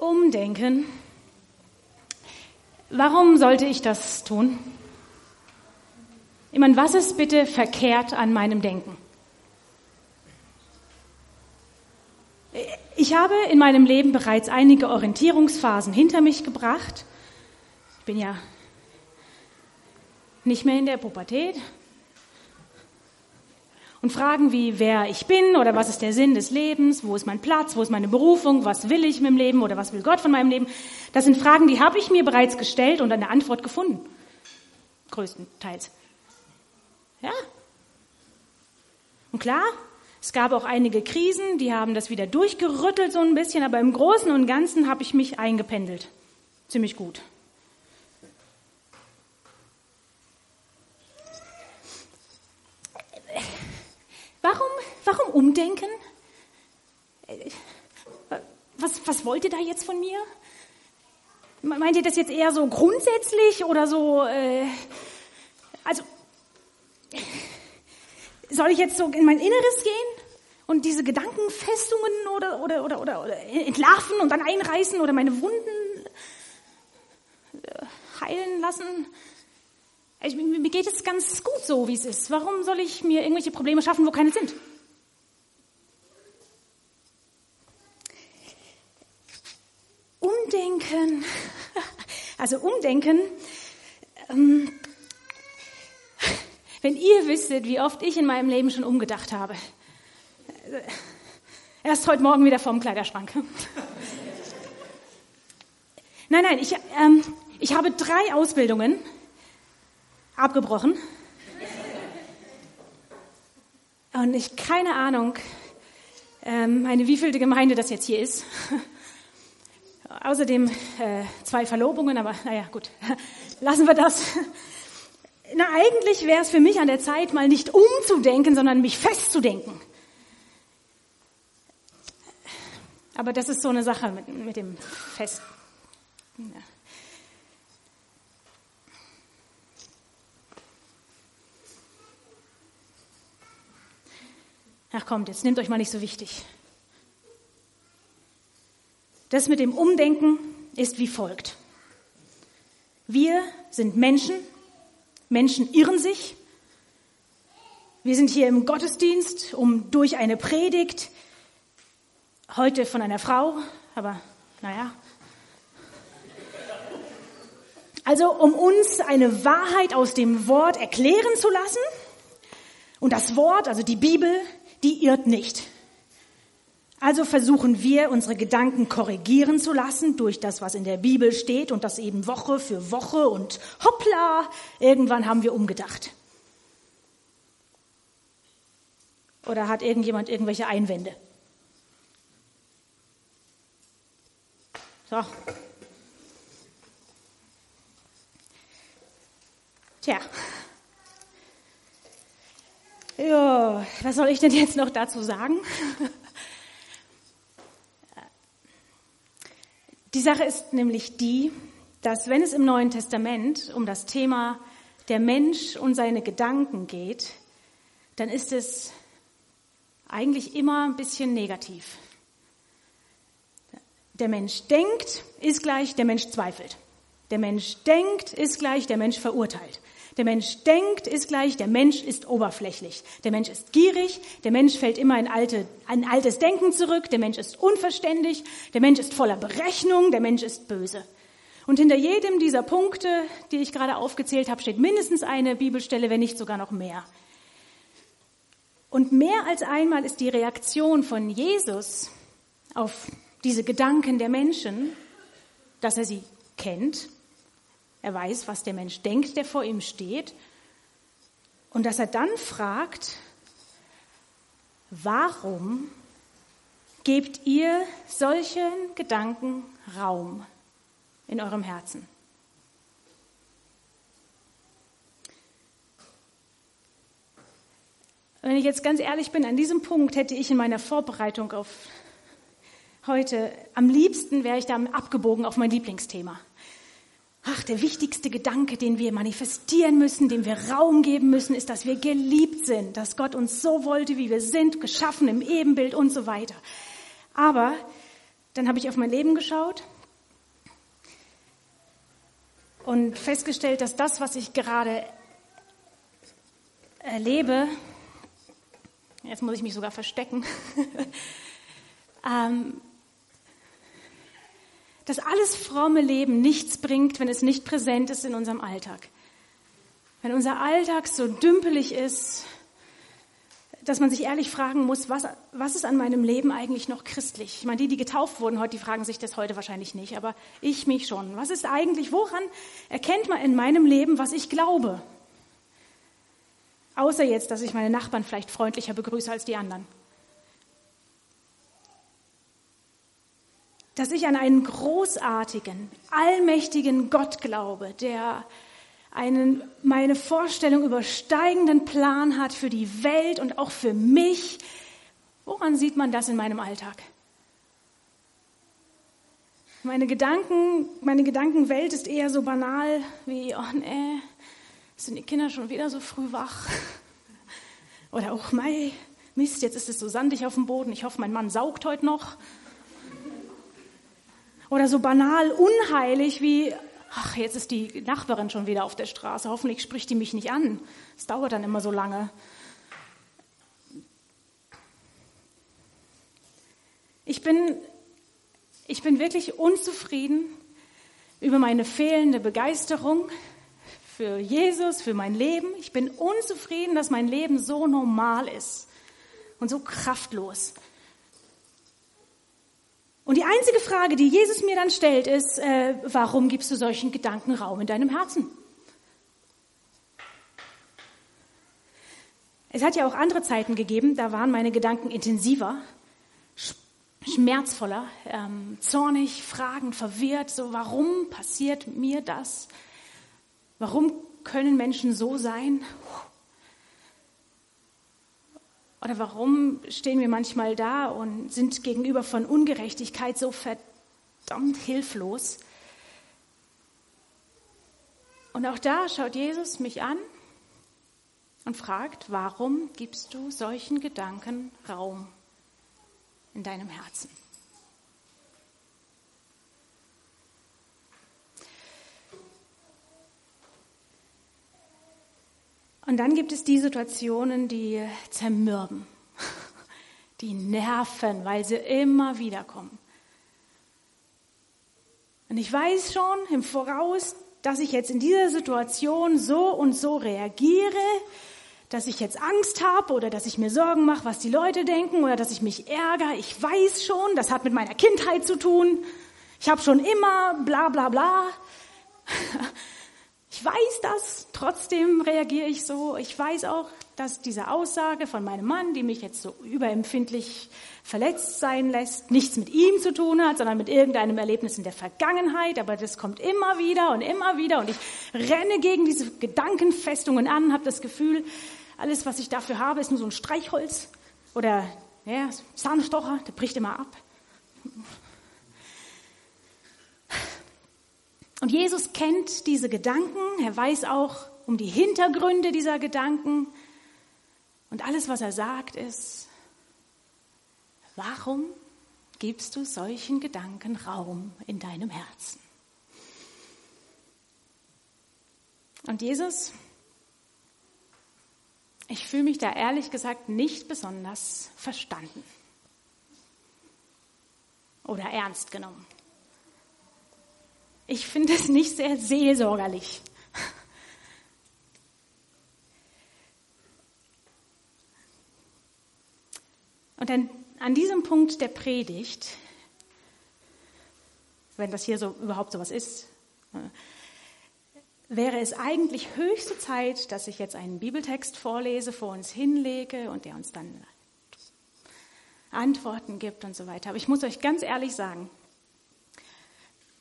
Umdenken. Warum sollte ich das tun? Ich meine, was ist bitte verkehrt an meinem Denken? Ich habe in meinem Leben bereits einige Orientierungsphasen hinter mich gebracht. Ich bin ja nicht mehr in der Pubertät. Und Fragen wie, wer ich bin oder was ist der Sinn des Lebens, wo ist mein Platz, wo ist meine Berufung, was will ich mit dem Leben oder was will Gott von meinem Leben, das sind Fragen, die habe ich mir bereits gestellt und eine Antwort gefunden. Größtenteils. Ja. Und klar, es gab auch einige Krisen, die haben das wieder durchgerüttelt so ein bisschen, aber im Großen und Ganzen habe ich mich eingependelt. Ziemlich gut. Warum, warum umdenken? Was, was wollt ihr da jetzt von mir? Meint ihr das jetzt eher so grundsätzlich oder so? Äh, also soll ich jetzt so in mein Inneres gehen und diese Gedankenfestungen oder, oder, oder, oder, oder entlarven und dann einreißen oder meine Wunden äh, heilen lassen? Ich, mir geht es ganz gut so, wie es ist. Warum soll ich mir irgendwelche Probleme schaffen, wo keine sind? Umdenken. Also umdenken. Ähm, wenn ihr wüsstet, wie oft ich in meinem Leben schon umgedacht habe. Erst heute Morgen wieder vorm Kleiderschrank. Nein, nein, ich, ähm, ich habe drei Ausbildungen abgebrochen. Und ich keine Ahnung, ähm, eine wievielte Gemeinde das jetzt hier ist. Außerdem äh, zwei Verlobungen, aber naja, gut, lassen wir das. Na, eigentlich wäre es für mich an der Zeit, mal nicht umzudenken, sondern mich festzudenken. Aber das ist so eine Sache mit, mit dem Fest. Ja. Ach kommt, jetzt nehmt euch mal nicht so wichtig. Das mit dem Umdenken ist wie folgt. Wir sind Menschen, Menschen irren sich. Wir sind hier im Gottesdienst, um durch eine Predigt, heute von einer Frau, aber naja, also um uns eine Wahrheit aus dem Wort erklären zu lassen. Und das Wort, also die Bibel, die irrt nicht. Also versuchen wir, unsere Gedanken korrigieren zu lassen durch das, was in der Bibel steht und das eben Woche für Woche und hoppla, irgendwann haben wir umgedacht. Oder hat irgendjemand irgendwelche Einwände? So. Tja. Ja, was soll ich denn jetzt noch dazu sagen? Die Sache ist nämlich die, dass wenn es im Neuen Testament um das Thema der Mensch und seine Gedanken geht, dann ist es eigentlich immer ein bisschen negativ. Der Mensch denkt, ist gleich, der Mensch zweifelt. Der Mensch denkt, ist gleich, der Mensch verurteilt. Der Mensch denkt, ist gleich, der Mensch ist oberflächlich. Der Mensch ist gierig, der Mensch fällt immer in alte, ein altes Denken zurück, der Mensch ist unverständig, der Mensch ist voller Berechnung, der Mensch ist böse. Und hinter jedem dieser Punkte, die ich gerade aufgezählt habe, steht mindestens eine Bibelstelle, wenn nicht sogar noch mehr. Und mehr als einmal ist die Reaktion von Jesus auf diese Gedanken der Menschen, dass er sie kennt er weiß, was der Mensch denkt, der vor ihm steht. Und dass er dann fragt, warum gebt ihr solchen Gedanken Raum in eurem Herzen? Wenn ich jetzt ganz ehrlich bin, an diesem Punkt hätte ich in meiner Vorbereitung auf heute, am liebsten wäre ich da abgebogen auf mein Lieblingsthema. Ach, der wichtigste Gedanke, den wir manifestieren müssen, dem wir Raum geben müssen, ist, dass wir geliebt sind, dass Gott uns so wollte, wie wir sind, geschaffen im Ebenbild und so weiter. Aber Dann habe ich auf mein Leben geschaut und festgestellt, dass das, was ich gerade erlebe, jetzt muss ich mich sogar verstecken, ähm, dass alles fromme Leben nichts bringt, wenn es nicht präsent ist in unserem Alltag. Wenn unser Alltag so dümpelig ist, dass man sich ehrlich fragen muss, was, was ist an meinem Leben eigentlich noch christlich? Ich meine, die, die getauft wurden heute, die fragen sich das heute wahrscheinlich nicht, aber ich mich schon. Was ist eigentlich, woran erkennt man in meinem Leben, was ich glaube? Außer jetzt, dass ich meine Nachbarn vielleicht freundlicher begrüße als die anderen. Dass ich an einen großartigen, allmächtigen Gott glaube, der einen meine Vorstellung übersteigenden Plan hat für die Welt und auch für mich. Woran sieht man das in meinem Alltag? Meine Gedanken, meine Gedankenwelt ist eher so banal wie, oh nee, sind die Kinder schon wieder so früh wach? Oder auch, mei, Mist, jetzt ist es so sandig auf dem Boden, ich hoffe, mein Mann saugt heute noch. Oder so banal unheilig wie, ach, jetzt ist die Nachbarin schon wieder auf der Straße, hoffentlich spricht die mich nicht an. Es dauert dann immer so lange. Ich bin, ich bin wirklich unzufrieden über meine fehlende Begeisterung für Jesus, für mein Leben. Ich bin unzufrieden, dass mein Leben so normal ist und so kraftlos. Und die einzige Frage, die Jesus mir dann stellt, ist, äh, warum gibst du solchen Gedanken Raum in deinem Herzen? Es hat ja auch andere Zeiten gegeben, da waren meine Gedanken intensiver, schmerzvoller, ähm, zornig, fragend, verwirrt, so warum passiert mir das? Warum können Menschen so sein? Oder warum stehen wir manchmal da und sind gegenüber von Ungerechtigkeit so verdammt hilflos? Und auch da schaut Jesus mich an und fragt, warum gibst du solchen Gedanken Raum in deinem Herzen? Und dann gibt es die Situationen, die zermürben, die nerven, weil sie immer wieder kommen. Und ich weiß schon im Voraus, dass ich jetzt in dieser Situation so und so reagiere, dass ich jetzt Angst habe oder dass ich mir Sorgen mache, was die Leute denken oder dass ich mich ärgere. Ich weiß schon, das hat mit meiner Kindheit zu tun. Ich habe schon immer bla bla bla. Ich weiß das, trotzdem reagiere ich so. Ich weiß auch, dass diese Aussage von meinem Mann, die mich jetzt so überempfindlich verletzt sein lässt, nichts mit ihm zu tun hat, sondern mit irgendeinem Erlebnis in der Vergangenheit. Aber das kommt immer wieder und immer wieder und ich renne gegen diese Gedankenfestungen an, habe das Gefühl, alles, was ich dafür habe, ist nur so ein Streichholz oder ja, Zahnstocher, der bricht immer ab. Und Jesus kennt diese Gedanken, er weiß auch um die Hintergründe dieser Gedanken. Und alles, was er sagt, ist, warum gibst du solchen Gedanken Raum in deinem Herzen? Und Jesus, ich fühle mich da ehrlich gesagt nicht besonders verstanden oder ernst genommen. Ich finde es nicht sehr seelsorgerlich. Und an, an diesem Punkt der Predigt, wenn das hier so überhaupt so was ist, äh, wäre es eigentlich höchste Zeit, dass ich jetzt einen Bibeltext vorlese, vor uns hinlege und der uns dann Antworten gibt und so weiter. Aber ich muss euch ganz ehrlich sagen,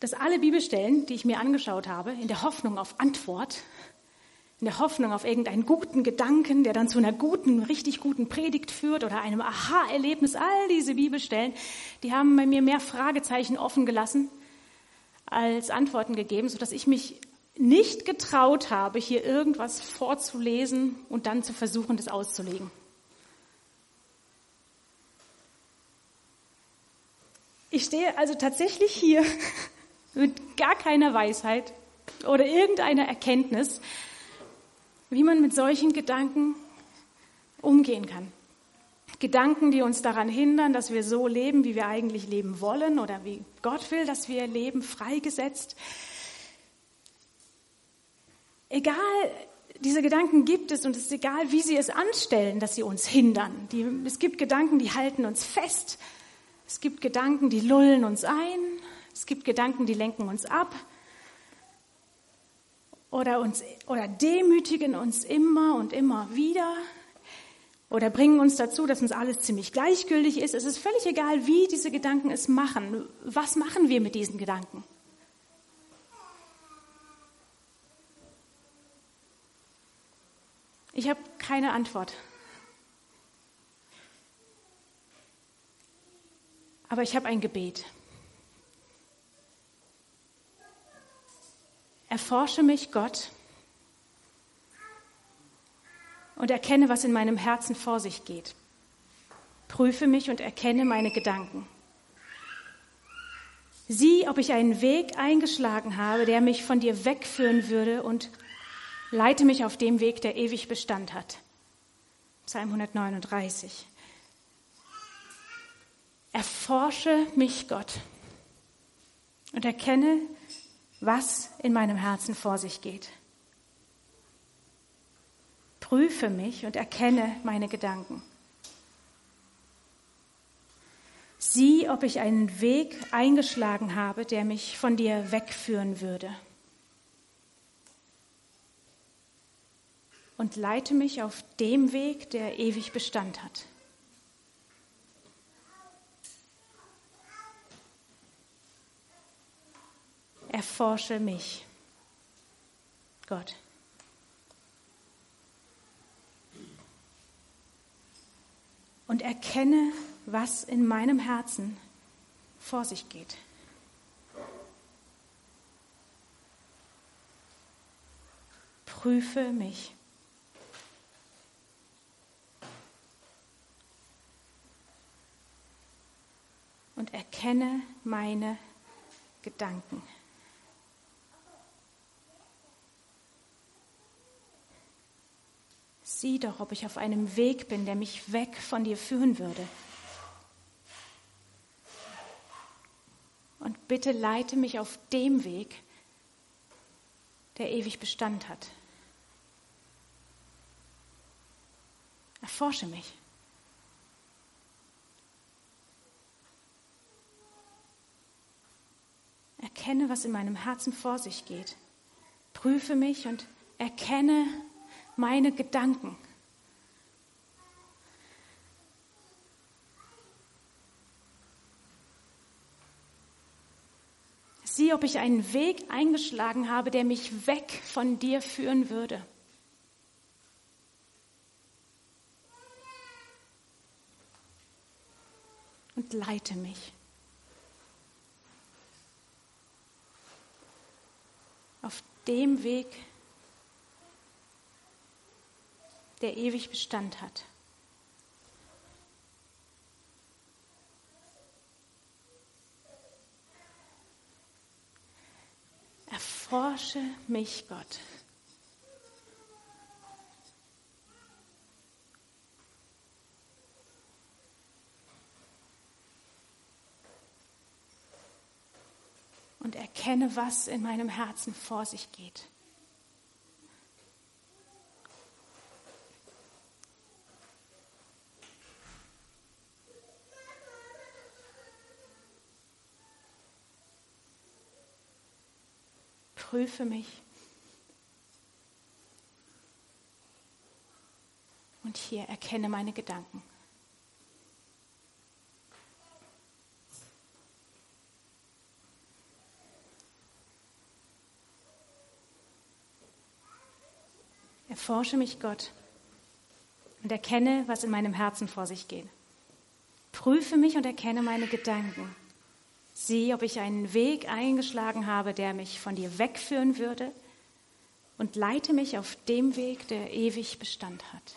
dass alle Bibelstellen, die ich mir angeschaut habe, in der Hoffnung auf Antwort, in der Hoffnung auf irgendeinen guten Gedanken, der dann zu einer guten, richtig guten Predigt führt oder einem Aha-Erlebnis, all diese Bibelstellen, die haben bei mir mehr Fragezeichen offen gelassen als Antworten gegeben, sodass ich mich nicht getraut habe, hier irgendwas vorzulesen und dann zu versuchen, das auszulegen. Ich stehe also tatsächlich hier mit gar keiner Weisheit oder irgendeiner Erkenntnis, wie man mit solchen Gedanken umgehen kann. Gedanken, die uns daran hindern, dass wir so leben, wie wir eigentlich leben wollen oder wie Gott will, dass wir leben, freigesetzt. Egal, diese Gedanken gibt es und es ist egal, wie sie es anstellen, dass sie uns hindern. Die, es gibt Gedanken, die halten uns fest. Es gibt Gedanken, die lullen uns ein. Es gibt Gedanken, die lenken uns ab oder, uns, oder demütigen uns immer und immer wieder oder bringen uns dazu, dass uns alles ziemlich gleichgültig ist. Es ist völlig egal, wie diese Gedanken es machen. Was machen wir mit diesen Gedanken? Ich habe keine Antwort. Aber ich habe ein Gebet. Erforsche mich, Gott, und erkenne, was in meinem Herzen vor sich geht. Prüfe mich und erkenne meine Gedanken. Sieh, ob ich einen Weg eingeschlagen habe, der mich von dir wegführen würde und leite mich auf dem Weg, der ewig Bestand hat. Psalm 139. Erforsche mich, Gott, und erkenne, was in meinem Herzen vor sich geht. Prüfe mich und erkenne meine Gedanken. Sieh, ob ich einen Weg eingeschlagen habe, der mich von dir wegführen würde. Und leite mich auf dem Weg, der ewig Bestand hat. Erforsche mich. Gott. Und erkenne, was in meinem Herzen vor sich geht. Prüfe mich. Und erkenne meine Gedanken. Sieh doch, ob ich auf einem Weg bin, der mich weg von dir führen würde. Und bitte leite mich auf dem Weg, der ewig Bestand hat. Erforsche mich. Erkenne, was in meinem Herzen vor sich geht. Prüfe mich und erkenne, meine Gedanken. Sieh, ob ich einen Weg eingeschlagen habe, der mich weg von dir führen würde. Und leite mich. Auf dem Weg, der ewig Bestand hat. Erforsche mich, Gott. Und erkenne, was in meinem Herzen vor sich geht. Prüfe mich. Und hier erkenne meine Gedanken. Erforsche mich, Gott, und erkenne, was in meinem Herzen vor sich geht. Prüfe mich und erkenne meine Gedanken. Sieh, ob ich einen Weg eingeschlagen habe, der mich von dir wegführen würde und leite mich auf dem Weg, der ewig Bestand hat.